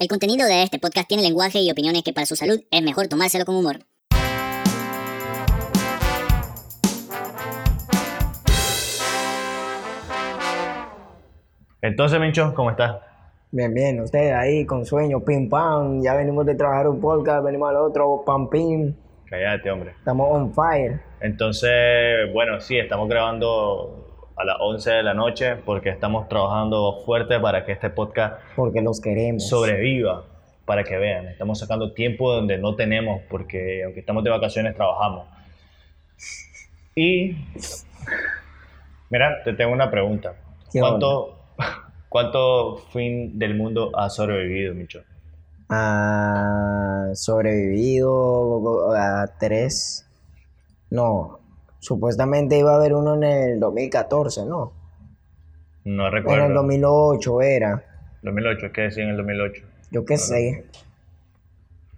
El contenido de este podcast tiene lenguaje y opiniones que para su salud es mejor tomárselo con humor. Entonces, Mincho, ¿cómo estás? Bien, bien, ustedes ahí con sueño, pim pam, ya venimos de trabajar un podcast, venimos al otro, pam pim, Cállate, hombre. estamos on fire. Entonces, bueno, sí, estamos grabando a las 11 de la noche porque estamos trabajando fuerte para que este podcast Porque los queremos. sobreviva, para que vean. Estamos sacando tiempo donde no tenemos porque aunque estamos de vacaciones trabajamos. Y, mira, te tengo una pregunta. ¿Qué ¿Cuánto, ¿Cuánto fin del mundo has sobrevivido, Micho? Ah, sobrevivido a tres. No, supuestamente iba a haber uno en el 2014, ¿no? No En recuerdo. el 2008 era. 2008, ¿qué decía en el 2008? Yo qué sé.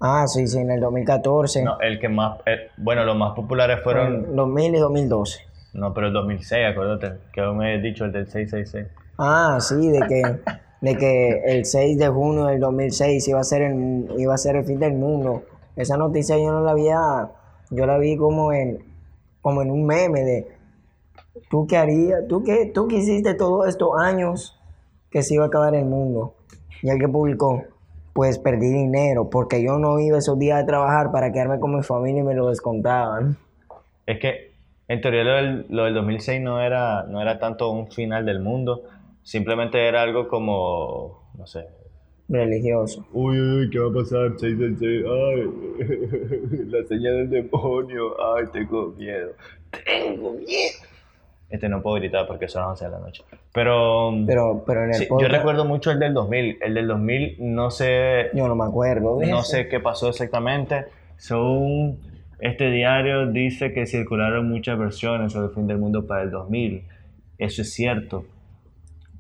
Ah, sí, sí, en el 2014. No, el que más, eh, bueno, los más populares fueron, en 2000 y 2012. no, pero el 2006, acuérdate, que me habías dicho el del 666. Ah, sí, de que, de que el 6 de junio del 2006 iba a ser el, iba a ser el fin del mundo. Esa noticia yo no la había, yo la vi como en, como en un meme de, ¿tú qué harías? ¿Tú qué, tú hiciste todos estos años que se iba a acabar el mundo? Y el que publicó, pues perdí dinero porque yo no iba esos días a trabajar para quedarme con mi familia y me lo descontaban. Es que, en teoría, lo del, lo del 2006 no era, no era tanto un final del mundo, simplemente era algo como, no sé, Religioso. Uy, uy, uy, ¿qué va a pasar? 666, ay, la señal del demonio, ay, tengo miedo, tengo miedo. Este no puedo gritar porque son las 11 de la noche. Pero, Pero, pero en el sí, yo podcast, recuerdo mucho el del 2000. El del 2000 no sé, yo no me acuerdo de no eso. sé qué pasó exactamente. Según este diario dice que circularon muchas versiones sobre el fin del mundo para el 2000. Eso es cierto.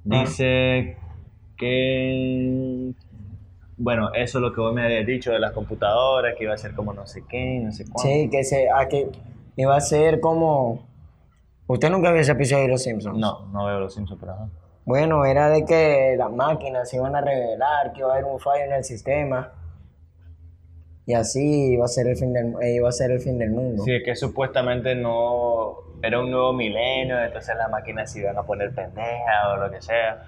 Dice que... Bueno, eso es lo que vos me habías dicho de las computadoras, que iba a ser como no sé qué, no sé cuánto. Sí, que se, a que iba a ser como. ¿Usted nunca vio ese episodio de Los Simpsons? No, no veo los Simpsons, pero ajá. Bueno, era de que las máquinas se iban a revelar, que iba a haber un fallo en el sistema. Y así iba a ser el fin del, eh, iba a ser el fin del mundo. Sí, es que supuestamente no era un nuevo milenio, entonces las máquinas se iban a poner pendejas o lo que sea.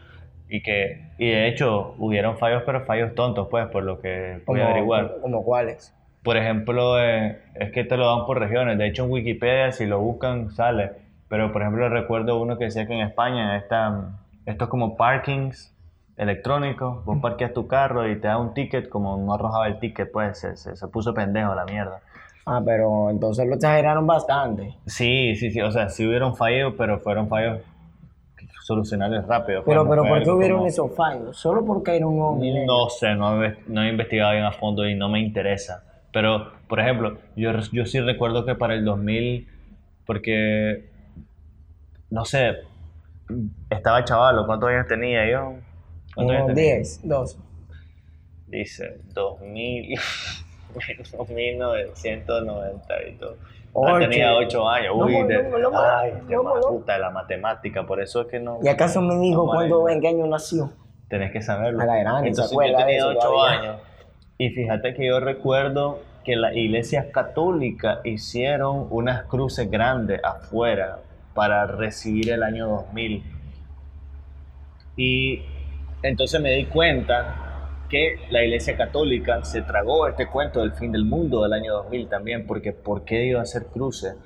Y que, y de hecho, hubieron fallos, pero fallos tontos, pues, por lo que pude como, averiguar. como cuáles. Por ejemplo, eh, es que te lo dan por regiones. De hecho, en Wikipedia, si lo buscan, sale. Pero, por ejemplo, recuerdo uno que decía que en España está, esto es como parkings electrónicos. Vos parqueas tu carro y te da un ticket, como no arrojaba el ticket, pues se, se, se puso pendejo la mierda. Ah, pero entonces lo exageraron bastante. Sí, sí, sí. O sea, sí hubieron fallos, pero fueron fallos solucionables rápido. Pero, pero ¿por qué hubieron como- esos fallos? Solo porque era un milenio. No sé, no he, no he investigado bien a fondo y no me interesa. Pero, por ejemplo, yo, yo sí recuerdo que para el 2000, porque, no sé, estaba chavalo, ¿cuántos años tenía yo? ¿Cuántos años Unos tenía? 10, 12. Dice, 2000, 1992. Ocho. Ah, tenía 8 años. Uy, no, de- no, no, ay, puta de la matemática, por eso es que no... ¿Y acaso me dijo cuándo, en qué año nació? Tenés que saberlo. A la grande, Entonces se yo tenía eso 8 todavía. años. Y fíjate que yo recuerdo que las iglesias católicas hicieron unas cruces grandes afuera para recibir el año 2000. Y entonces me di cuenta que la iglesia católica se tragó este cuento del fin del mundo del año 2000 también, porque ¿por qué iba a hacer cruces?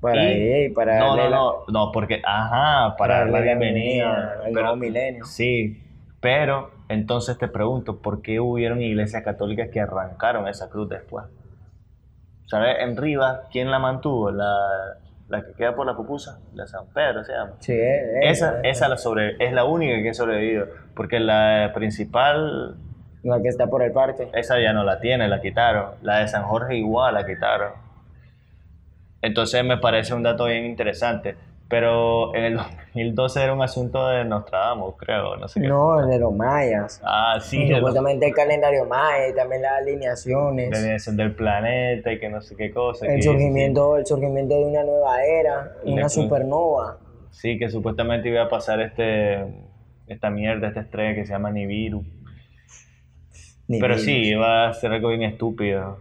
Para, Y- ahí, para no, no, no, no, porque, ajá, para darle la bienvenida. al nuevo milenio. Sí, pero entonces te pregunto, ¿por qué hubieron iglesias católicas que arrancaron esa cruz después? ¿Sabes? En Rivas, ¿quién la mantuvo? La, la que queda por la pupusa, la San Pedro se llama. Sí, eh, Esa, esa la sobre, es la única que ha sobrevivido, porque la principal, La que está por el parque. esa ya no la tiene, la quitaron. La de San Jorge igual la quitaron. Entonces me parece un dato bien interesante. Pero en el 2012 era un asunto de Nostradamus, creo, no sé qué. No, el de los mayas. Ah, sí, supuestamente el calendario maya y también las alineaciones. de dirección del planeta y que no sé qué cosa. El surgimiento, el surgimiento de una nueva era, una la- supernova. Sí, que supuestamente iba a pasar este, esta mierda, esta estrella que se llama Nibiru. Ni Pero sí, iba a ser algo bien estúpido.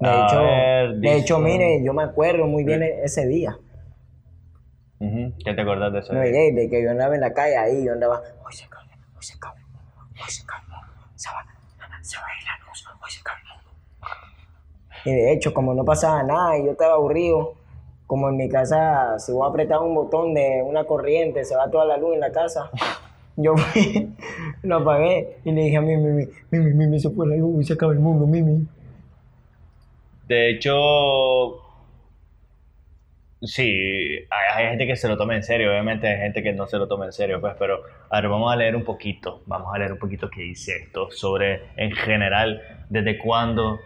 De A hecho, ver, de hecho, mire, yo me acuerdo muy bien ese día. ¿Qué te acordás de eso? No, de, de que yo andaba en la calle ahí, yo andaba, hoy se cae, hoy se cae, hoy se cae, se va, se va a ir la luz, hoy se mundo. Y de hecho, como no pasaba nada y yo estaba aburrido, como en mi casa, si voy a apretar un botón de una corriente, se va toda la luz en la casa. Yo fui, lo apagué y le dije a Mimi, Mimi, Mimi, Mimi, se fue la luz y se acaba el mundo, Mimi. De hecho, sí, hay, gente que se lo toma en serio, obviamente hay gente que no se lo toma en serio, pues, pero a ver, vamos a leer un poquito, vamos a leer un poquito qué dice esto sobre, en general, desde cuándo,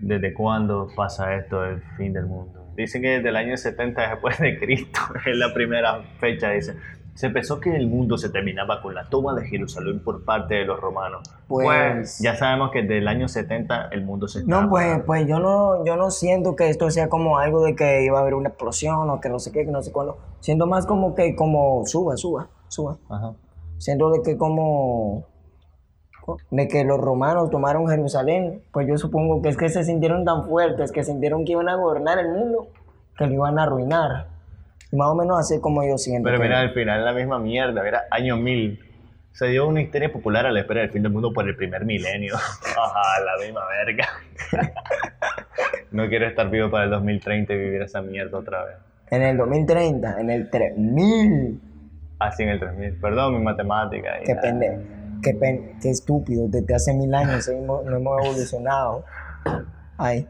desde cuándo pasa esto del fin del mundo. Dicen que desde el año 70 después de Cristo es la primera fecha, dice. Se pensó que el mundo se terminaba con la toma de Jerusalén por parte de los romanos. Pues- ya sabemos que desde el año 70 el mundo se No, pues, pues yo no, yo no siento que esto sea como algo de que iba a haber una explosión o que no sé qué, que no sé cuándo. Siento más como que como suba, suba, suba. Ajá. Siento de que como de que los romanos tomaron Jerusalén, pues yo supongo que es que se sintieron tan fuertes, que sintieron que iban a gobernar el mundo, que lo iban a arruinar. Más o menos así como yo siento. Pero mira, al final la misma mierda, mira, año 1000. Se dio una histeria popular a la espera del fin del mundo por el primer milenio. Ajá, la misma verga. no quiero estar vivo para el 2030 y vivir esa mierda otra vez. En el 2030, en el 3000. Así en el 3000. Perdón, mi matemática. Qué nada. pende, qué, pen- qué estúpido, desde hace mil años no hemos evolucionado. Ay.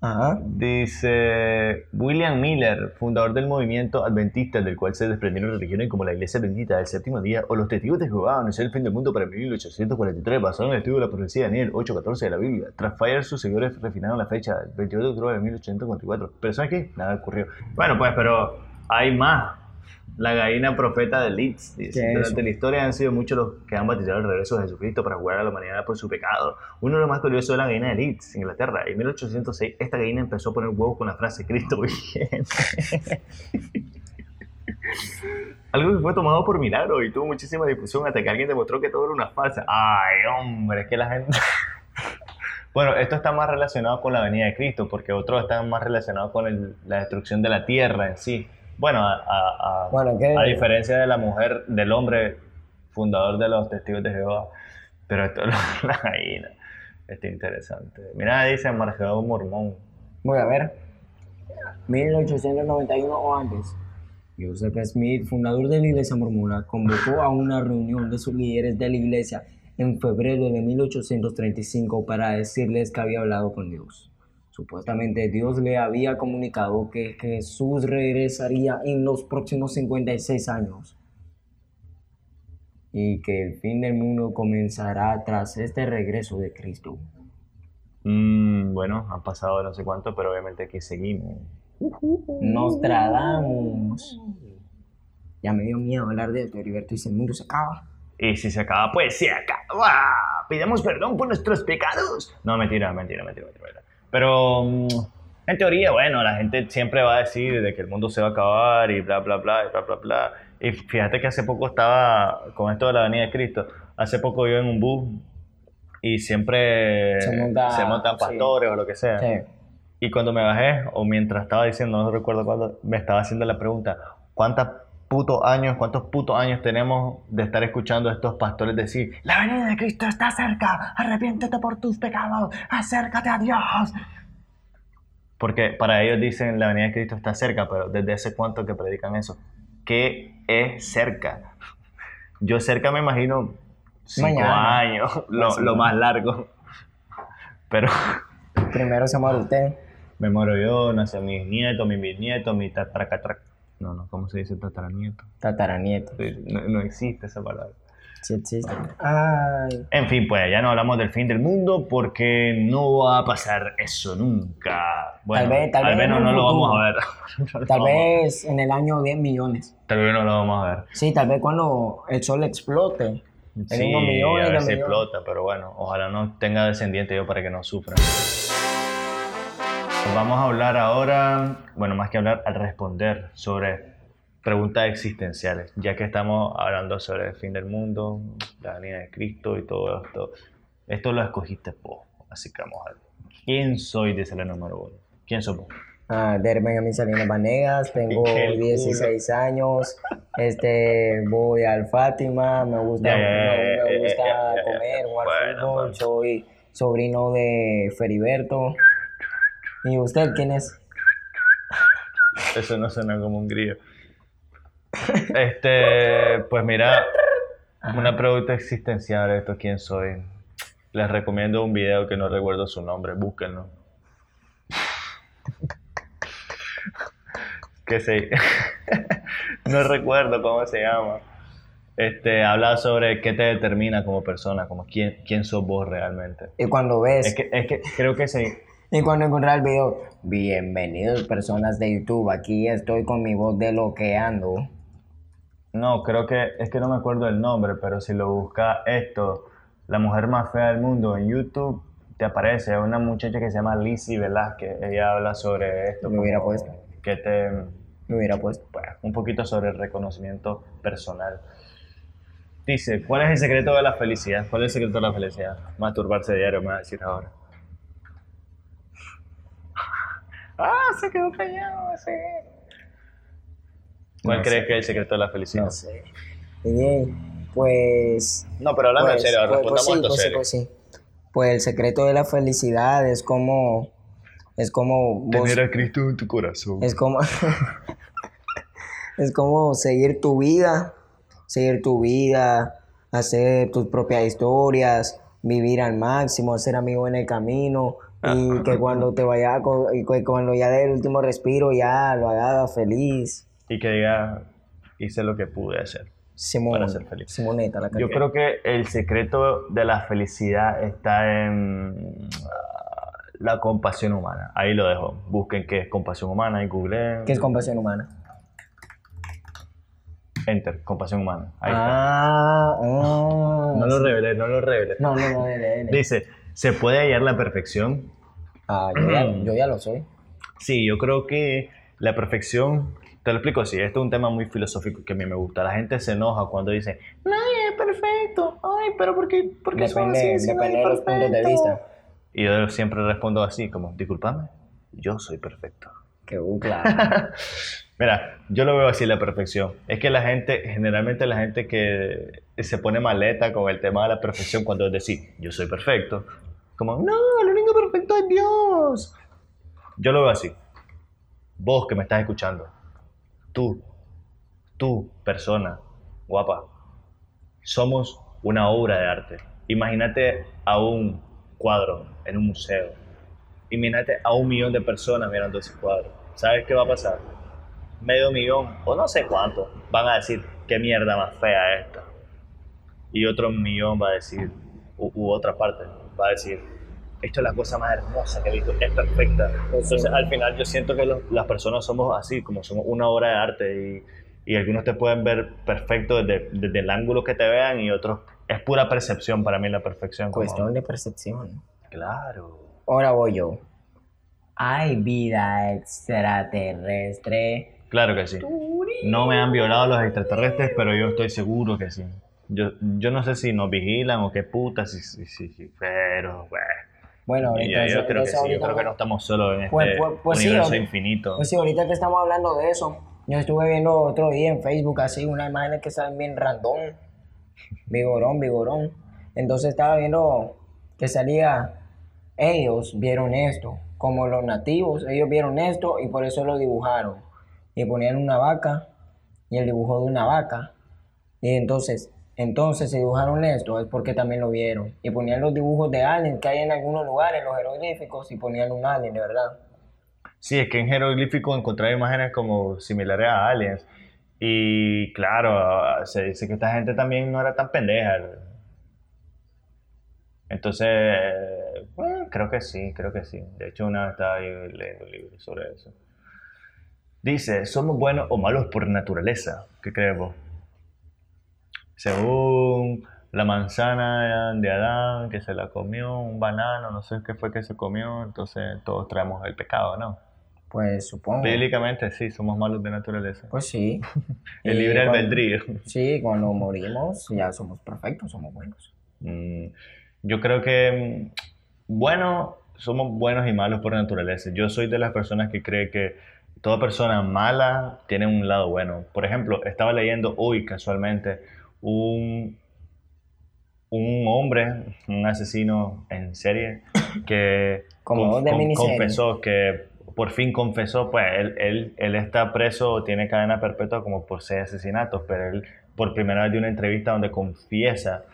Ajá. Dice William Miller, fundador del movimiento adventista, del cual se desprendieron religiones como la Iglesia Bendita del Séptimo Día o los Testigos de Jehová, el fin del mundo para 1843, basado en el estudio de la profecía de Daniel 8.14 de la Biblia. Tras fallar, sus seguidores refinaron la fecha, el 28 de octubre de 1844. Pero ¿sabes qué? Nada ocurrió. Bueno, pues, pero hay más. La gallina profeta de Leeds. Dice, ¿Qué es durante la historia han sido muchos los que han batizado el regreso de Jesucristo para jugar a la humanidad por su pecado. Uno de los más curiosos es la gallina de Leeds, Inglaterra. En 1806, esta gallina empezó a poner huevos con la frase Cristo viene. Algo que fue tomado por milagro y tuvo muchísima difusión hasta que alguien demostró que todo era una farsa. Ay, hombre, es que la gente... Bueno, esto está más relacionado con la venida de Cristo, porque otros están más relacionados con el- la destrucción de la tierra en sí. Bueno, a, a- a- Bueno, a diferencia de la mujer, del hombre fundador de los testigos de Jehová. Pero esto es la gallina. Está interesante. Mira, dice Margedo Mormón. Voy a ver. 1891 o antes. Joseph Smith, fundador de la Iglesia Mormona, convocó a una reunión de sus líderes de la Iglesia en febrero de 1835 para decirles que había hablado con Dios. Supuestamente Dios le había comunicado que Jesús regresaría en los próximos 56 años y que el fin del mundo comenzará tras este regreso de Cristo. Mm, bueno, han pasado no sé cuánto, pero obviamente aquí seguimos. Nostradamus. Ya me dio miedo hablar de esto, Heriberto, y si el mundo se acaba. Y si se acaba, pues se acaba. Pidamos perdón por nuestros pecados. No, mentira, mentira, mentira, mentira. mentira. Pero mm, en teoría, bueno, la gente siempre va a decir de que el mundo se va a acabar y bla, bla, bla, y bla, bla, bla. Y fíjate que hace poco estaba con esto de la venida de Cristo. Hace poco yo en un bus y siempre Se monta- se montan sí. pastores o lo que sea. Sí. Y cuando me bajé, o mientras estaba diciendo, no recuerdo cuándo, me estaba haciendo la pregunta, ¿cuántos putos años, cuántos putos años tenemos de estar escuchando a estos pastores decir, la venida de Cristo está cerca, arrepiéntete por tus pecados, acércate a Dios? Porque para ellos dicen, la venida de Cristo está cerca, pero ¿desde hace cuánto que predican eso? ¿Qué es cerca? Yo cerca me imagino cinco Mañana. años, lo, lo más largo. Pero... Primero se muere usted. Me muero yo, nace mis nietos, mi bisnieto, mi tataracatra... No, no, ¿cómo se dice tataranieto? Tataranieto. No, no existe esa palabra. Sí existe. Ay. En fin, pues ya no hablamos del fin del mundo porque no va a pasar eso nunca. Bueno, vez- tal al vez menos en no un lo vamos a ver. No Tal vez en el año 10 millones. Tal vez no lo vamos a ver. Sí, tal vez cuando el sol explote. En Sí, unos millones a ver si millones. explota, pero bueno, ojalá no tenga descendiente yo para que no sufra. Vamos a hablar ahora, bueno, más que hablar, al responder sobre preguntas existenciales, ya que estamos hablando sobre el fin del mundo, la venida de Cristo y todo esto. Esto lo escogiste vos, así que vamos a ver. ¿Quién soy? La número uno. ¿Quién somos? Ah, Derben a mis Salinas Vanegas, tengo Qué culo. 16 años, este, voy al Fátima, me gusta, me, me ya, ya, ya. comer, jugar Bueno, fútbol, soy sobrino de Feriberto. ¿Y usted quién es? Eso no suena como un grillo. Este, pues mira, una pregunta existencial, esto quién soy. Les recomiendo un video que no recuerdo su nombre, búsquenlo. Que se no recuerdo cómo se llama. Este, habla sobre qué te determina como persona, como quién, quién sos vos realmente. Y cuando ves, Es que, es que creo que sí. Y cuando encontrar el video, bienvenidos personas de YouTube, aquí estoy con mi voz de lo que ando. No, creo que es que no me acuerdo el nombre, pero si lo buscas esto, la mujer más fea del mundo en YouTube, te aparece una muchacha que se llama Lizzie Velázquez. Ella habla sobre esto. Me hubiera puesto. Que te, Me hubiera puesto. bueno, un poquito sobre el reconocimiento personal. Dice, ¿cuál es el secreto de la felicidad? ¿Cuál es el secreto de la felicidad? Masturbarse diario, me va a decir ahora. Ah, se quedó callado, sí. ¿Cuál No crees sé. que es el secreto de la felicidad? No sé. Y, pues, No, pero hablando Pues, en serio, pues- respondamos pues sí, pues serio. pues sí. Pues el secreto de la felicidad es como, es como vos- Tener a Cristo en tu corazón. es como, es como seguir tu vida, seguir tu vida, hacer tus propias historias, vivir al máximo, ser amigo en el camino y que cuando te vaya, y que cuando ya dé el último respiro ya lo haga feliz. Y que diga, hice lo que pude hacer. Simón, Para ser feliz. Simoneta, la Yo creo que el secreto de la felicidad está en ah, la compasión humana. Ahí lo dejo. Busquen qué es compasión humana y googleen. ¿Qué es compasión humana? Enter, compasión humana. Ahí Ah, ah, está. No lo revelé, no lo revelé. No, no, no, dele. Dice, ¿se puede hallar la perfección? Ah, yo ya, yo ya lo soy. Sí, yo creo que la perfección, te lo explico así, esto es un tema muy filosófico que a mí me gusta. La gente se enoja cuando dice, nadie es perfecto, ay, pero ¿por qué, por qué son Depende, así si depende de los puntos de perfecto?" vista. Y yo siempre respondo así, como, discúlpame, yo soy perfecto. Que uh, claro. Mira, yo lo veo así la perfección. Es que la gente, generalmente la gente que se pone maleta con el tema de la perfección cuando es decir, yo soy perfecto. Como, no, el único perfecto es Dios. Yo lo veo así. Vos que me estás escuchando, tú, tú, persona, guapa, somos una obra de arte. Imagínate a un cuadro en un museo. Imagínate a un millón de personas mirando ese cuadro. ¿Sabes qué va a pasar? Medio millón, o no sé cuánto, van a decir, qué mierda más fea esta. Y otro millón va a decir, u, u otra parte, va a decir, esto es la cosa más hermosa que he visto, es perfecta. Entonces, al final, yo siento que los- las personas somos así, como somos una obra de arte y, y algunos te pueden ver perfecto desde, desde el ángulo que te vean y otros es pura percepción para mí la perfección. como- Cuestión de percepción. Claro. Ahora voy yo. Hay vida extraterrestre. Claro que sí. No me han violado los extraterrestres, pero yo estoy seguro que sí. Yo, yo no sé si nos vigilan o qué puta, si, si, si- pero bueno. Bueno, entonces, yo creo que entonces sí, yo ahorita- creo que no estamos solos en este Pues- pues- pues universo infinito. Pues sí, ahorita que estamos hablando de eso, yo estuve viendo otro día en Facebook así unas imágenes que salen bien random, vigorón, vigorón. Entonces estaba viendo que salía, ellos vieron esto, como los nativos, ellos vieron esto y por eso lo dibujaron. Y ponían una vaca y el dibujo de una vaca. Y entonces, entonces dibujaron esto es porque también lo vieron. Y ponían los dibujos de aliens que hay en algunos lugares, los jeroglíficos, y ponían un alien, de verdad. Sí, es que en jeroglífico encontrar imágenes como similares a aliens. Y claro, se dice que esta gente también no era tan pendeja. Entonces, bueno, creo que sí, creo que sí. De hecho, una vez estaba ahí leyendo un libro sobre eso. Dice, ¿somos buenos o malos por naturaleza? ¿Qué crees vos? Según la manzana de Adán, que se la comió, un banano, no sé qué fue que se comió, entonces todos traemos el pecado, ¿no? Pues supongo. Bíblicamente sí, somos malos de naturaleza. Pues sí. El libre albedrío. Sí, cuando morimos ya somos perfectos, somos buenos. Mm, Yo creo que, mm, bueno, somos buenos y malos por naturaleza. Yo soy de las personas que cree que toda persona mala tiene un lado bueno. Por ejemplo, estaba leyendo hoy casualmente un, un hombre, un asesino en serie, que Como conf- de con- miniserie. confesó que por fin confesó, pues él, él, él está preso, tiene cadena perpetua como por seis asesinatos, pero él por primera vez dio una entrevista donde confiesa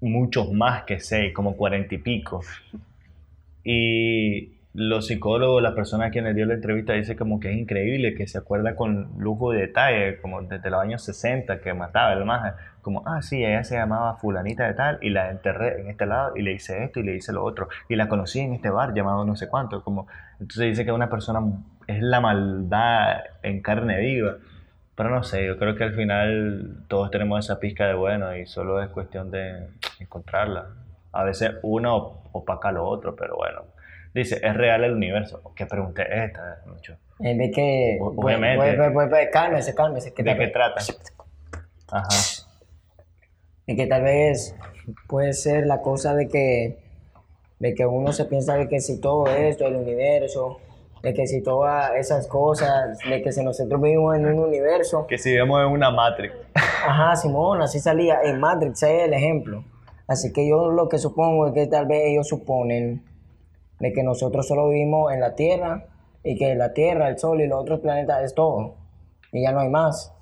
muchos más que seis, como cuarenta y pico. Y los psicólogos, las personas a quienes dio la entrevista, dicen como que es increíble, que se acuerda con lujo de detalle, como desde los años 60 que mataba el maje, como, ah, sí, ella se llamaba fulanita de tal, y la enterré en este lado, y le hice esto, y le hice lo otro, y la conocí en este bar llamado no sé cuánto, como, entonces dice que una persona es la maldad en carne viva. Pero no sé, yo creo que al final todos tenemos esa pizca de bueno y solo es cuestión de encontrarla. A veces uno opaca lo otro, pero bueno. Dice, ¿es real el universo? ¿Qué pregunta es esta, Mucho? Es de que. Pues, obviamente. pues, pues, cálmese, cálmese. Que ¿De qué trata? Ajá. Y que tal vez puede ser la cosa de que, de que uno se piensa de que si todo esto, el universo, de que si todas esas cosas, de que si nosotros vivimos en un universo, Que si vemos en una Matrix. ajá, Simón, así salía, en Matrix es el ejemplo. Así que yo lo que supongo es que tal vez ellos suponen de que nosotros solo vivimos en la Tierra y que la Tierra, el Sol y los otros planetas es todo. Y ya no hay más.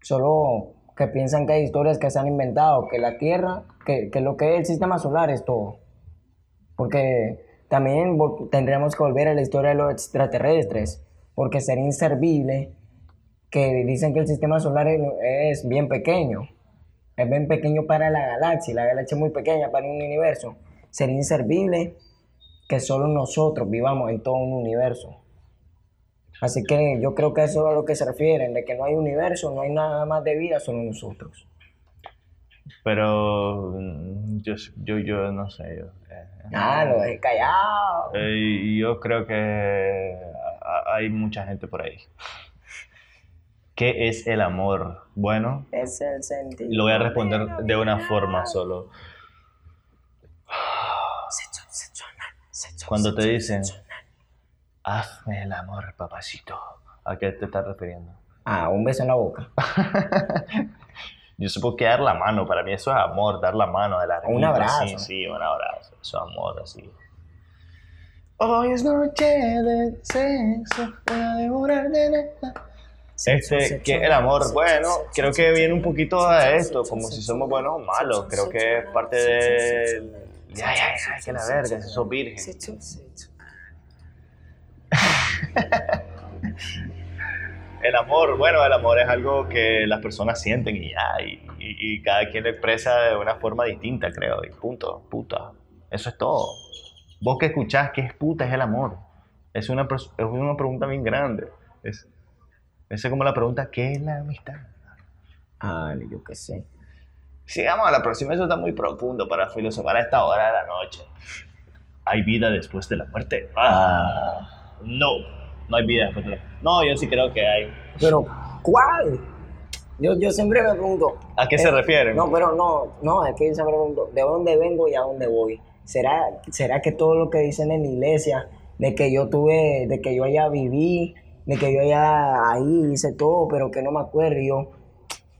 Solo que piensan que hay historias que se han inventado, que la Tierra, que, que lo que es el sistema solar es todo. Porque también tendríamos que volver a la historia de los extraterrestres, porque sería inservible que dicen que el sistema solar es, bien pequeño. Es bien pequeño para la galaxia, la galaxia es muy pequeña para un universo. Sería inservible que solo nosotros vivamos en todo un universo. Así que yo creo que eso es a lo que se refieren, de que no hay universo, no hay nada más de vida, solo nosotros. Pero yo, yo, yo no sé. Yo, eh, Ah, lo dejé callado. eh, y yo creo que hay mucha gente por ahí. ¿Qué es el amor? Bueno, Es el sentido. lo voy a responder de una forma solo. Cuando te dicen, hazme el amor, papacito. ¿A qué te estás refiriendo? Ah, un beso en la boca. Yo supongo que dar la mano, para mí eso es amor, dar la mano de la Un abrazo. Sí, sí, un abrazo. Eso es amor, así. Hoy es noche de sexo, voy a devorar de Este, sexo que el amor, sexo, bueno, sexo, creo que viene un poquito sexo, esto, como si somos buenos o malos. Creo que es parte de. sexo, Ya, ya, ya, que la verga, si sos virgen. El amor, bueno, el amor es algo que las personas sienten y ya, y, cada quien lo expresa de una forma distinta, creo, y punto, puta. Eso es todo. Vos que escuchás, ¿qué es puta? Es el amor. Es una, es una pregunta bien grande. Es, esa es como la pregunta, ¿qué es la amistad? Ah, yo qué sé. Sigamos a la próxima, eso está muy profundo para filosofar a esta hora de la noche. ¿Hay vida después de la muerte? Ah, no, no hay vida después de la muerte. No, yo sí creo que hay. Pero, ¿cuál? Yo, yo siempre me pregunto. ¿A qué se eh, refieren? No, pero no, no, es que yo siempre me pregunto, ¿de dónde vengo y a dónde voy? ¿Será, ¿Será que todo lo que dicen en la iglesia, de que yo tuve, de que yo allá viví, de que yo allá ahí hice todo, pero que no me acuerdo, yo,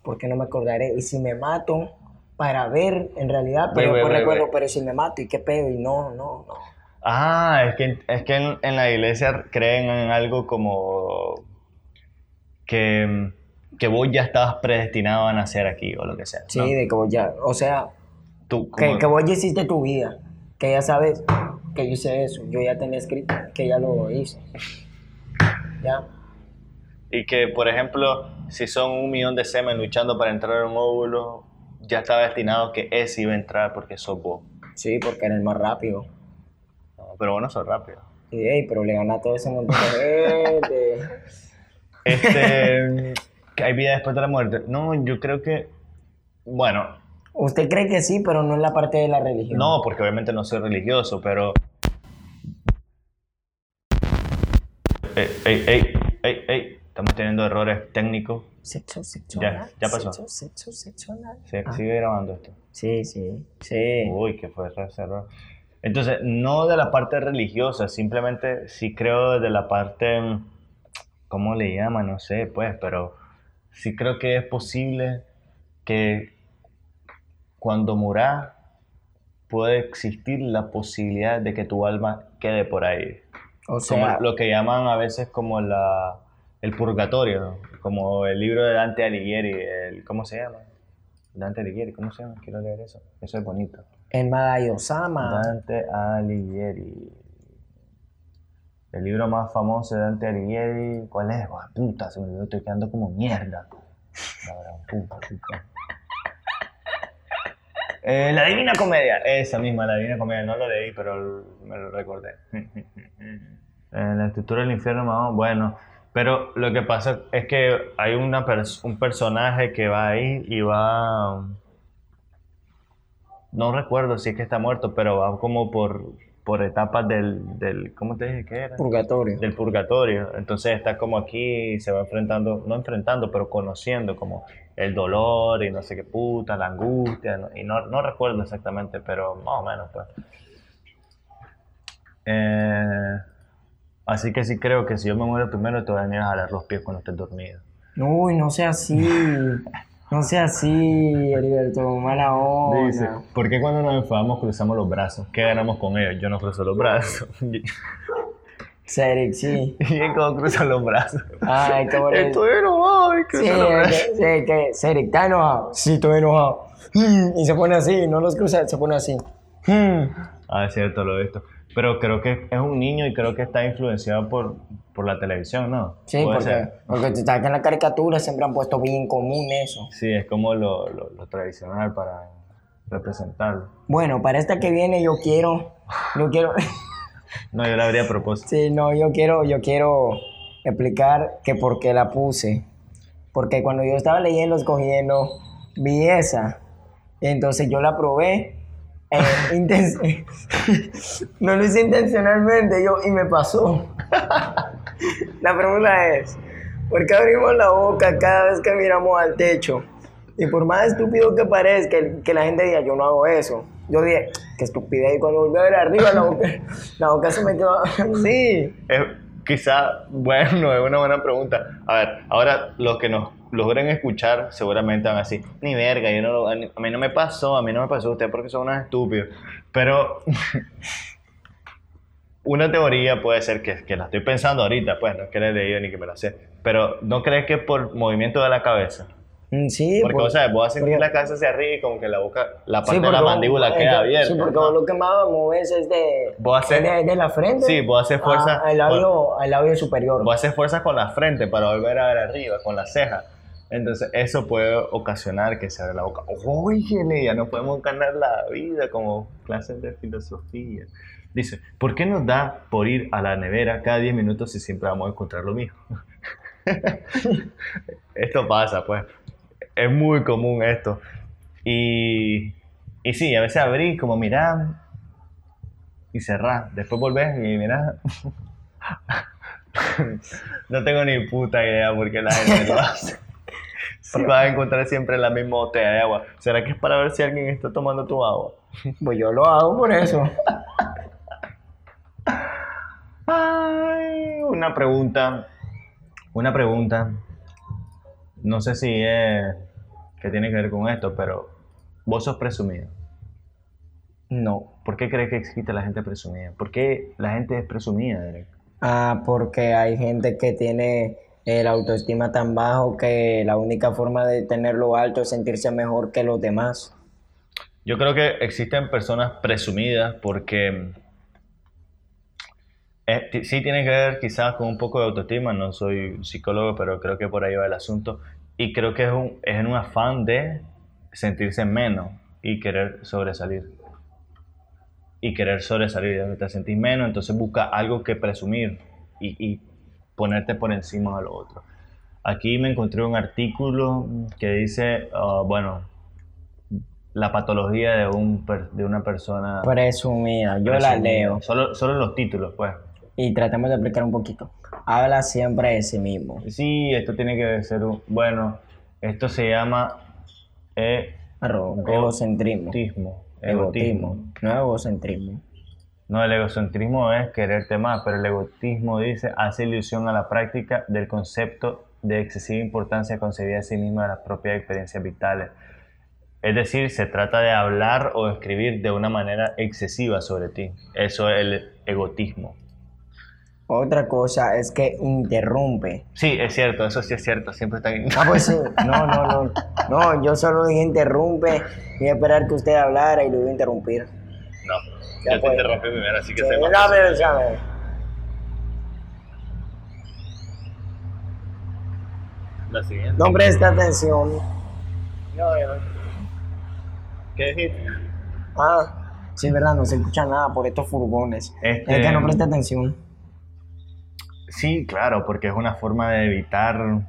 ¿por qué no me acordaré? Y si me mato para ver, en realidad, pero ve, recuerdo, pero si me mato, ¿y qué pedo? Y no, no, no. Ah, es que, es que en, en la iglesia creen en algo como que, que vos ya estabas predestinado a nacer aquí o lo que sea. Sí, ¿no? de que vos ya, o sea, Tú, que, que vos ya hiciste tu vida, que ya sabes que yo hice eso, yo ya tenía escrito, que ya lo hice. Ya. Y que, por ejemplo, si son un millón de semen luchando para entrar a un óvulo, ya está destinado que ese iba a entrar porque sos vos. Sí, porque era el más rápido. Pero vos no sos rápido. Y ey, pero le gana a todo ese montón de gente. Este, que hay vida después de la muerte. No, yo creo que, bueno, Usted cree que sí, pero no es la parte de la religión. no, porque obviamente no soy religioso, pero ey, ey, ey, ey, ey. Estamos teniendo errores técnicos. Sexo, sexo. Ya, ya pasó. Sexo, sexo, anal. Se- Ah. Sigue grabando esto. Sí, sí, sí. Uy, que fue ese error. Entonces, no de la parte religiosa, simplemente sí creo de la parte, ¿cómo le llaman? No sé, pues, pero sí creo que es posible que cuando muras puede existir la posibilidad de que tu alma quede por ahí. O Como sea, lo que llaman a veces como la, el purgatorio, como el libro de Dante Alighieri, el, ¿cómo se llama? Dante Alighieri, ¿cómo se llama? Quiero leer eso. Eso es bonito. En Madayosama. Dante Alighieri. El libro más famoso de Dante Alighieri, ¿cuál es? Oh, puta, se me estoy quedando como mierda. La gran puta, puta. Eh, la Divina Comedia, esa misma, la Divina Comedia, no lo leí, pero me lo recordé. Eh, la estructura del infierno, más bueno, pero lo que pasa es que hay una pers- un personaje que va ahí y va no recuerdo si es que está muerto, pero va como por, por etapas del, del, ¿cómo te dije que era? Purgatorio. Del purgatorio. Entonces está como aquí y se va enfrentando, no enfrentando, pero conociendo como el dolor y no sé qué puta, la angustia, ¿no? y no, no recuerdo exactamente, pero más o menos pues. Eh, así que sí creo que si yo me muero primero te voy a venir a jalar los pies cuando estés dormido. Uy, no sea así. No sea así, Heriberto. Mala onda. Dice, ¿por qué cuando nos enfadamos cruzamos los brazos? ¿Qué ganamos con ellos? Yo no cruzo los brazos. Seric, sí. ¿Y cómo cruzan los brazos? Ay, qué bonito. Estoy enojado y Sí, cruzo los brazos. sí, que Seric, ¿está enojado? Sí, estoy enojado. Mm, Y se pone así, no los cruza, se pone así. Mm. Ah, es cierto, lo he visto. Pero creo que es un niño y creo que está influenciado por, por la televisión, ¿no? Sí, porque, ser. porque tú sabes que en la caricatura siempre han puesto bien común eso. Sí, es como lo, lo, lo tradicional para representarlo. Bueno, para esta que viene yo quiero, yo quiero, No, yo le habría a propósito. sí, no, yo quiero, yo quiero explicar que por qué la puse. Porque cuando yo estaba leyendo, escogiendo, vi esa. Entonces yo la probé. Eh, no lo hice intencionalmente yo, y me pasó. la pregunta es, ¿por qué abrimos la boca cada vez que miramos al techo? Y por más estúpido que parezca, que, la gente diga, yo no hago eso. Yo dije, qué estupidez. Y cuando volví a ver arriba, la boca, la boca se me quedó así. Es, quizá, bueno, es una buena pregunta. A ver, ahora los que nos logren escuchar seguramente van a decir, ni verga, yo no, a mí no me pasó, a mí no me pasó, usted porque son unos estúpidos. Pero una teoría puede ser que, que la estoy pensando ahorita, pues no es que la he leído ni que me la sé, pero ¿no crees que por movimiento de la cabeza? Mm, Sí, Porque, por- o sea, vos a sentir porque- la cabeza hacia arriba y como que la boca, la sí, parte de porque la vos- mandíbula eh, queda que- abierta. Sí, porque ¿no? vos lo que más mueves es de, Vos haces- de, de la frente. Sí, vos haces fuerza- a- al, labio, al labio superior. Vos haces fuerza con la frente para volver a ver arriba, con la ceja. Entonces, eso puede ocasionar que se abra la boca. Oye, ya no podemos ganar la vida como clases de filosofía. Dice, ¿por qué nos da por ir a la nevera cada 10 minutos si siempre vamos a encontrar lo mismo? esto pasa, pues. Es muy común esto. Y, y sí, a veces abrí como mirá y cerrá. Después volvés y mirá. no tengo ni puta idea por qué la gente lo hace. Si vas a encontrar siempre la misma botella de agua. ¿Será que es para ver si alguien está tomando tu agua? Pues yo lo hago por eso. Ay, una pregunta. Una pregunta. No sé si es que tiene que ver con esto, pero vos sos presumido. No. ¿Por qué crees que existe la gente presumida? ¿Por qué la gente es presumida, Derek? Ah, porque hay gente que tiene el autoestima tan bajo que la única forma de tenerlo alto es sentirse mejor que los demás. Yo creo que existen personas presumidas porque eh, sí tiene que ver quizás con un poco de autoestima. No soy psicólogo, pero creo que por ahí va el asunto. Y creo que es, un, es en un afán de sentirse menos y querer sobresalir. Y querer sobresalir, te sentís menos, entonces busca algo que presumir y, y ponerte por encima de lo otro. Aquí me encontré un artículo que dice, ah, bueno, la patología de, un per- de una persona. Presumida, yo la leo Solo, solo los títulos, pues. y tratemos de aplicar un poquito. habla siempre de sí mismo. Sí, esto tiene que ser un... Bueno, esto se llama Arro, egocentrismo. egotismo. Egotismo. No egocentrismo. No, el egocentrismo es quererte más, pero el egotismo dice hace ilusión a la práctica del concepto de excesiva importancia concebida a sí misma de las propias experiencias vitales. Es decir, se trata de hablar o escribir de una manera excesiva sobre ti. Eso es el egotismo. Otra cosa es que interrumpe. Sí, es cierto, eso sí es cierto, siempre está Ah, pues sí. No, no, no. No, yo solo dije interrumpe. A esperar que usted hablara y lo voy a interrumpir. No, Ya ya te interrumpí primero, así que Sí, dame, dame. La siguiente. No preste atención. ¿Qué dijiste? Ah, sí, verdad, no se escucha nada por estos furgones. Este- Es que no preste atención. Sí, claro, porque es una forma de evitar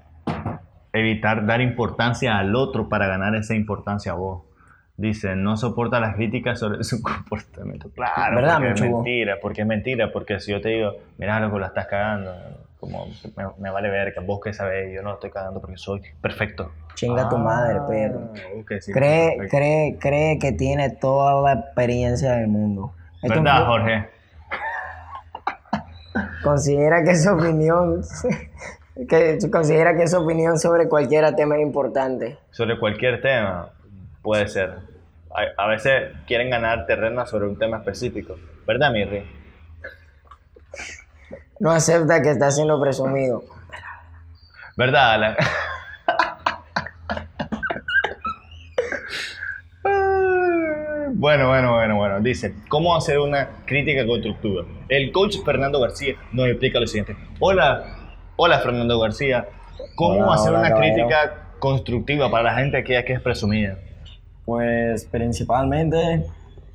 evitar dar importancia al otro para ganar esa importancia a vos. Dice, no soporta las críticas sobre su comportamiento. Claro, ¿Verdad, porque es mentira, porque es mentira, porque si yo te digo, mira, loco, la estás cagando, como me, me vale ver que vos que sabés, yo no la estoy cagando porque soy perfecto. Chinga tu madre, perro. Ah, ok, sí, Cree, perfecto. cree, cree que tiene toda la experiencia del mundo. Esto ¿Verdad, fue- Jorge? Considera que su opinión, que considera que su opinión sobre cualquier tema es importante. Sobre cualquier tema, puede ser. A, a veces quieren ganar terreno sobre un tema específico. ¿Verdad, Mirri? No acepta que está siendo presumido. ¿Verdad, Alan? Bueno, bueno, bueno, bueno. Dice, ¿cómo hacer una crítica constructiva? El coach Fernando García nos explica lo siguiente. Hola, hola Fernando García. ¿Cómo Hola, hacer hola, una caballero. crítica constructiva para la gente que, que es presumida? Pues principalmente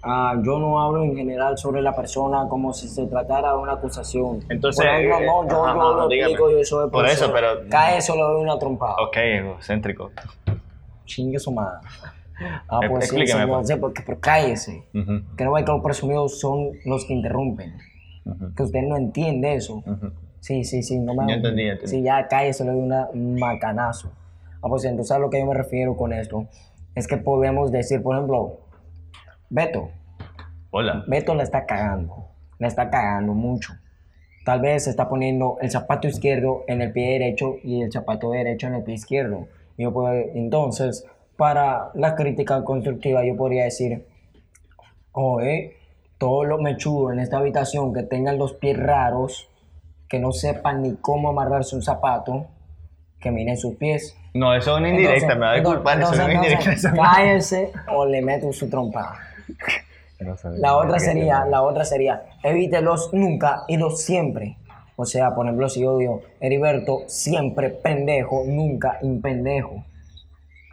ah, yo no hablo en general sobre la persona como si se tratara de una acusación. Entonces, Por ejemplo, no, yo, ajá, yo lo explico, yo soy Por eso, pero- Cae eso le doy una trompada. Ok, egocéntrico. Chingue su madre. Ah, pues sí, explíqueme, señor, pues. sí, porque, pero cállese. Ujú, Que no ve que los presumidos son los que interrumpen. Que usted no entiende eso. Sí, sí, sí, no me... Ya entendí, entendí. Sí, ya cállese, le doy una- un macanazo. Ah, pues entonces a lo que yo me refiero con esto es que podemos decir, por ejemplo, Beto, Hola. Beto la está cagando, la está cagando mucho. Tal vez se está poniendo el zapato izquierdo en el pie derecho y el zapato derecho en el pie izquierdo. Yo puedo- entonces, para la crítica constructiva, yo podría decir, oye, todos los mechudos en esta habitación que tengan los pies raros, que no sepan ni cómo amarrarse un zapato, que miren sus pies. No, eso es una indirecta, Entonces- me va a disculpar, eso es una indirecta. Cállese o le meto su. No sabía. La otra sería, la otra sería, evítelos nunca y los siempre. O sea, por ejemplo, si yo digo, Heriberto, siempre pendejo, nunca impendejo.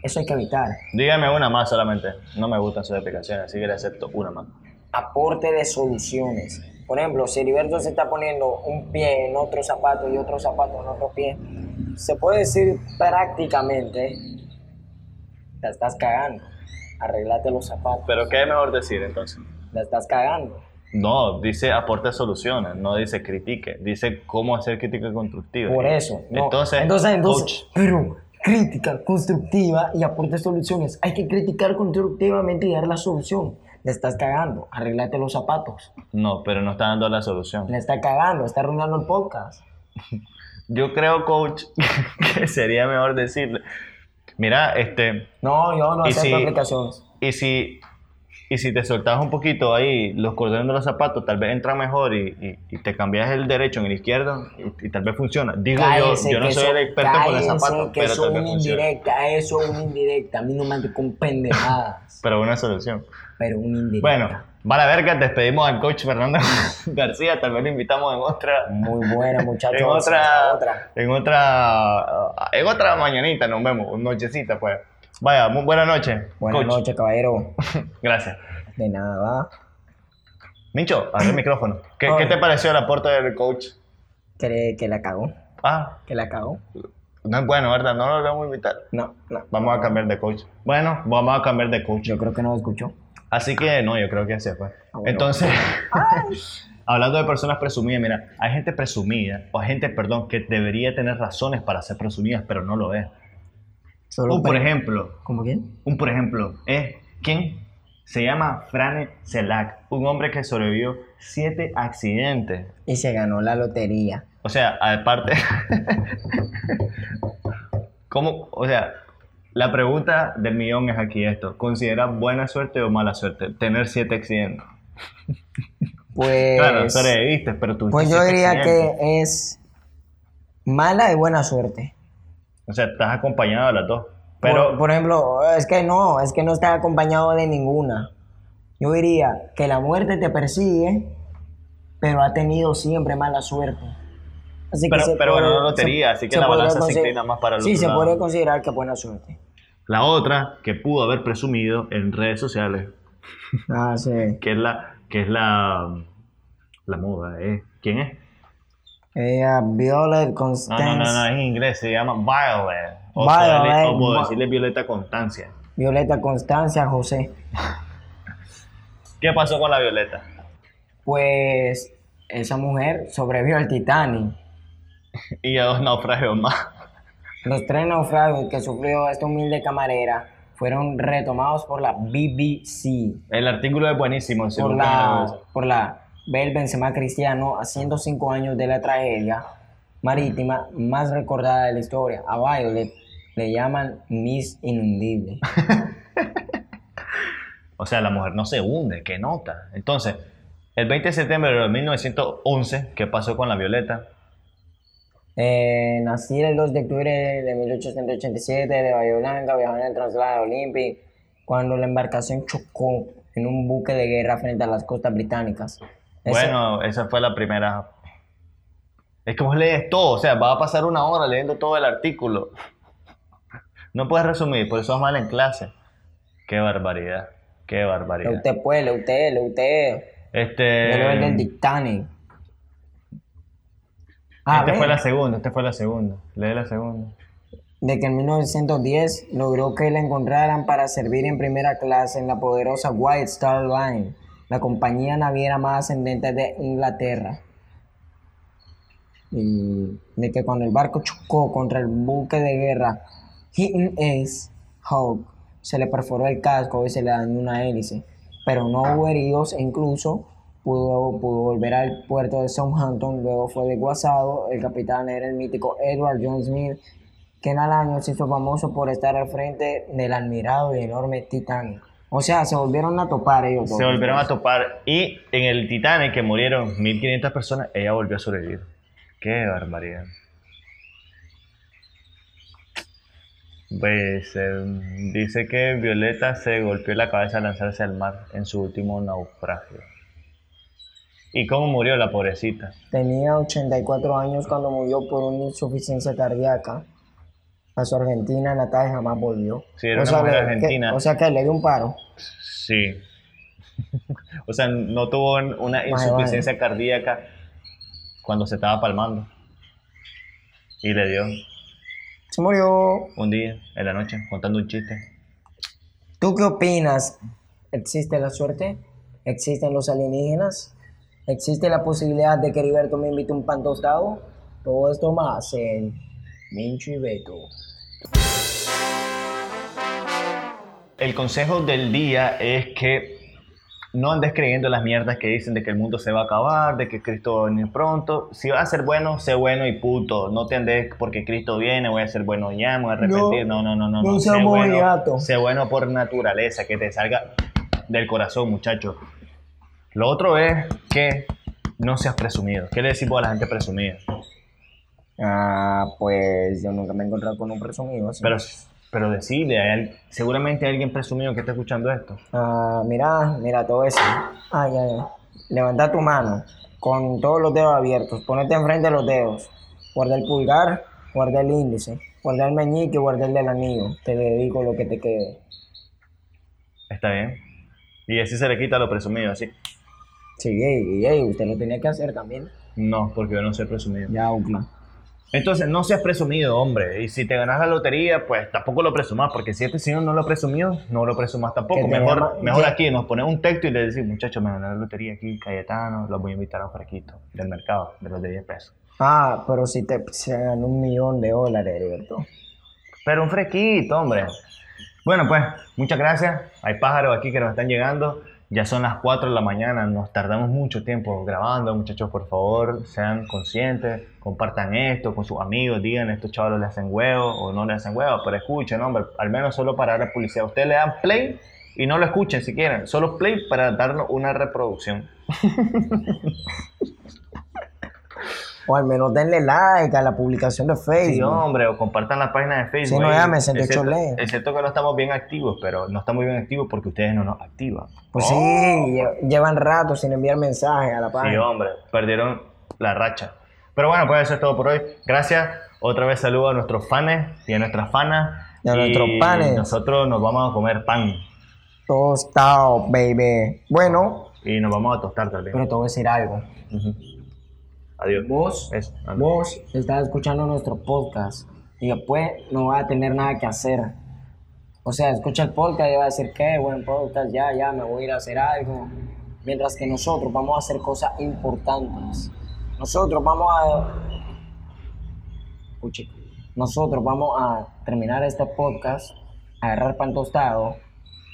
Eso hay que evitar. Dígame una más solamente. No me gustan sus explicaciones, así que le acepto una más. Aporte de soluciones. Por ejemplo, si Heriberto se está poniendo un pie en otro zapato y otro zapato en otro pie, se puede decir prácticamente, la estás cagando. Arreglate los zapatos. Pero ¿qué es mejor decir entonces? La estás cagando. No, dice aporte soluciones, no dice critique, dice cómo hacer crítica constructiva. Por eso. No. Entonces, entonces, entonces, pero crítica constructiva y aporte soluciones. Hay que criticar constructivamente y dar la solución. Le estás cagando. Arreglate los zapatos. no, pero no está dando la solución. Le está cagando. Está arruinando el podcast. Yo creo, coach, que sería mejor decirle, mira, este, No, yo no ¿Y acepto si- aplicaciones. y si, y si te soltas un poquito ahí los cordones de los zapatos, tal vez entra mejor y, y- y te cambias el derecho en el izquierdo y, y tal vez funciona. Digo Cállese, yo, yo no soy eso- el experto con el zapato, que pero eso tal es vez una funciona. indirecta. Eso es una indirecta. A mí no me con pendejadas. Pero una solución. Pero una indirecta. Bueno, va la verga, despedimos al coach Fernando García, tal vez lo invitamos en otra, Muy buena, muchachos. en otra, otra. en otra, en otra mañanita nos vemos, nochecita pues. Vaya, muy buena noche, Buenas noches, caballero. Gracias. De nada, va. Mincho, abre el micrófono. ¿Qué. ¿Qué te pareció el aporte del coach? ¿Cree que la cagó? Ah, ¿Que la cagó? no es bueno, ¿verdad? No lo vamos a invitar. No, no. Vamos a cambiar de coach. Bueno, vamos a cambiar de coach. Yo creo que no lo escuchó. Así que no, yo creo que se fue. Ah. Entonces, Hablando de personas presumidas, mira, hay gente presumida, o hay gente, perdón, que debería tener razones para ser presumidas, pero no lo es. Solo Un por ejemplo, ¿Cómo quién? un por ejemplo, es ¿quién? Se llama Frane Selak, un hombre que sobrevivió siete accidentes. Y se ganó la lotería. O sea, aparte, ¿cómo? O sea, la pregunta del millón es aquí esto. ¿Consideras buena suerte o mala suerte tener siete accidentes? Pues, Claro, sobreviviste, pero tú pues yo diría que es mala y buena suerte. O sea, estás acompañado de las dos. Por- Pero, por, ejemplo, es que no, es que no está acompañado de ninguna. Yo diría que la muerte te persigue, pero ha tenido siempre mala suerte. Así Pero- se pero puede- ganó la lotería, así que la balanza se inclina más para el Sí, otro se lado. puede considerar que buena suerte. la otra que pudo haber presumido en redes sociales, Ah, sí. que es la, que es la, la moda, ¿eh? ¿Quién es? Ella, Violet No, Constance. no, no, no, es en inglés, se llama Violet. O, Violet, o puedo decirle Violeta Constancia. Violeta Constancia José. ¿Qué pasó con la Violeta? Pues esa mujer sobrevivió al Titanic. Y a dos naufragios más. Los tres naufragios que sufrió esta humilde camarera fueron retomados por la BBC, El artículo es buenísimo. si por la, por la Bel Benzema Cristiano a 105 años de la tragedia marítima más recordada de la historia. A Violet le llaman Miss Inundible. O sea, la mujer no se hunde, qué nota. Entonces, el 20 de septiembre de 1911, ¿qué pasó con la Violeta? Eh, nacida el 2 de octubre de 1887 de Bahía Blanca, viajó en el traslado Olympic cuando la embarcación chocó en un buque de guerra frente a las costas británicas. Ese- Bueno, esa fue la primera. Es que vos lees todo, o sea, va a pasar una hora leyendo todo el artículo. No puedes resumir, por eso es mal en clase. Qué barbaridad, qué Le barbaridad. usted puede, le usted, le usted. Yo leo el del Este. Titanic. Ah, Esta fue la segunda, esta fue la segunda. Lee la segunda. de que en 1910 logró que la encontraran para servir en primera clase en la poderosa White Star Line, la compañía naviera más ascendente de Inglaterra. Y de que cuando el barco chocó contra el buque de guerra Hidden Ace Hawk, se le perforó el casco y se le dañó una hélice, pero no hubo heridos e incluso pudo, pudo volver al puerto de Southampton, luego fue desguazado, el capitán era el mítico Edward John Smith, que en al año se hizo famoso por estar al frente del admirado y enorme Titanic. O sea, se volvieron a topar ellos. Se volvieron a topar y en el Titanic, que murieron 1500 personas, ella volvió a sobrevivir. Qué barbaridad. Pues eh, dice que Violeta se golpeó la cabeza al lanzarse al mar en su último naufragio. ¿Y cómo murió la pobrecita? Tenía 84 años cuando murió por una insuficiencia cardíaca. A su Argentina natal jamás volvió. Sí, era una mujer argentina. que- o sea que le dio un paro. Sí. o sea, no tuvo una insuficiencia cardíaca cuando se estaba palmando. Y le dio Se murió. un día, en la noche, contando un chiste. ¿Tú qué opinas? ¿Existe la suerte? ¿Existen los alienígenas? ¿Existe la posibilidad de que Heriberto me invite un pan tostado? Todo esto más en Mincho y Beto. El consejo del día es que no andes creyendo las mierdas que dicen de que el mundo se va a acabar, de que Cristo va a venir pronto. Si vas a ser bueno, sé bueno y puto. No te andes porque Cristo viene, voy a ser bueno ya, me voy a arrepentir. No, no, no, no. no Sé seamos bueno, sé bueno por naturaleza, que te salga del corazón, muchacho. Lo otro es que no seas presumido. ¿Qué le decimos a la gente presumida? Ah, pues yo nunca me he encontrado con un presumido. Pero, pero decirle, hay al- seguramente hay alguien presumido que está escuchando esto. Ah, mira, mira todo eso. Ay, ay, ay. Levanta tu mano con todos los dedos abiertos. Ponete enfrente de los dedos. Guarda el pulgar, guarda el índice, guarda el meñique, guarda el del anillo. Te dedico lo que te quede. Está bien. Y así se le quita lo presumido, así. Sí, ey, usted lo tenía que hacer también. No, porque yo no soy presumido. Ya, Ucla. Entonces, no seas presumido, hombre. Y si te ganas la lotería, pues tampoco lo presumas, porque si este señor no lo presumió, no lo presumas tampoco. Mejor, llama- mejor aquí nos ponemos un texto y le decimos, muchachos, me gané la lotería aquí, Cayetano, los voy a invitar a un fresquito del mercado, de los de 10 pesos. Ah, pero si te se ganó un millón de dólares, Heriberto. Pero un fresquito, hombre. Bueno, pues, muchas gracias. Hay pájaros aquí que nos están llegando. Ya son las 4 de la mañana, nos tardamos mucho tiempo grabando. Muchachos, por favor, sean conscientes, compartan esto con sus amigos, digan, estos chavalos le hacen huevos o no le hacen huevos, pero escuchen, hombre, al menos solo para dar publicidad. Ustedes le dan play y no lo escuchen si quieren, solo play para darnos una reproducción. O al menos denle like a la publicación de Facebook. Sí, hombre, o compartan la página de Facebook. Sí, no, ya me sentí Excepto- chole. Excepto que no estamos bien activos, pero no estamos bien activos porque ustedes no nos activan. Pues sí, lle- llevan rato sin enviar mensajes a la Sí, página. hombre, perdieron la racha. Pero bueno, pues eso es todo por hoy. Gracias. Otra vez saludo a nuestros fans y a nuestras fanas. Y a nuestros panes. Nosotros nos vamos a comer pan Tostado, baby. Bueno, y nos vamos a tostar también. pero te voy a decir algo. Ujú. Adiós. Vos, Eso, vos estás escuchando nuestro podcast y después no vas a tener nada que hacer. O sea, escucha el podcast y va a decir, qué buen podcast, ya, ya, me voy a ir a hacer algo. Mientras que nosotros vamos a hacer cosas importantes. Nosotros vamos a... Escuche. Nosotros vamos a terminar este podcast, agarrar pan tostado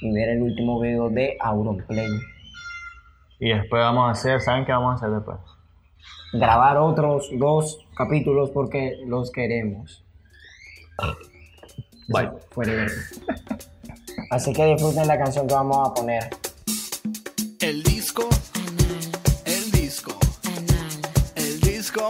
y ver el último video de Auronplay. Y después vamos a hacer, ¿saben qué vamos a hacer después? grabar otros dos capítulos porque los queremos. Bye. Así que disfruten la canción que vamos a poner. El disco. El disco. El disco.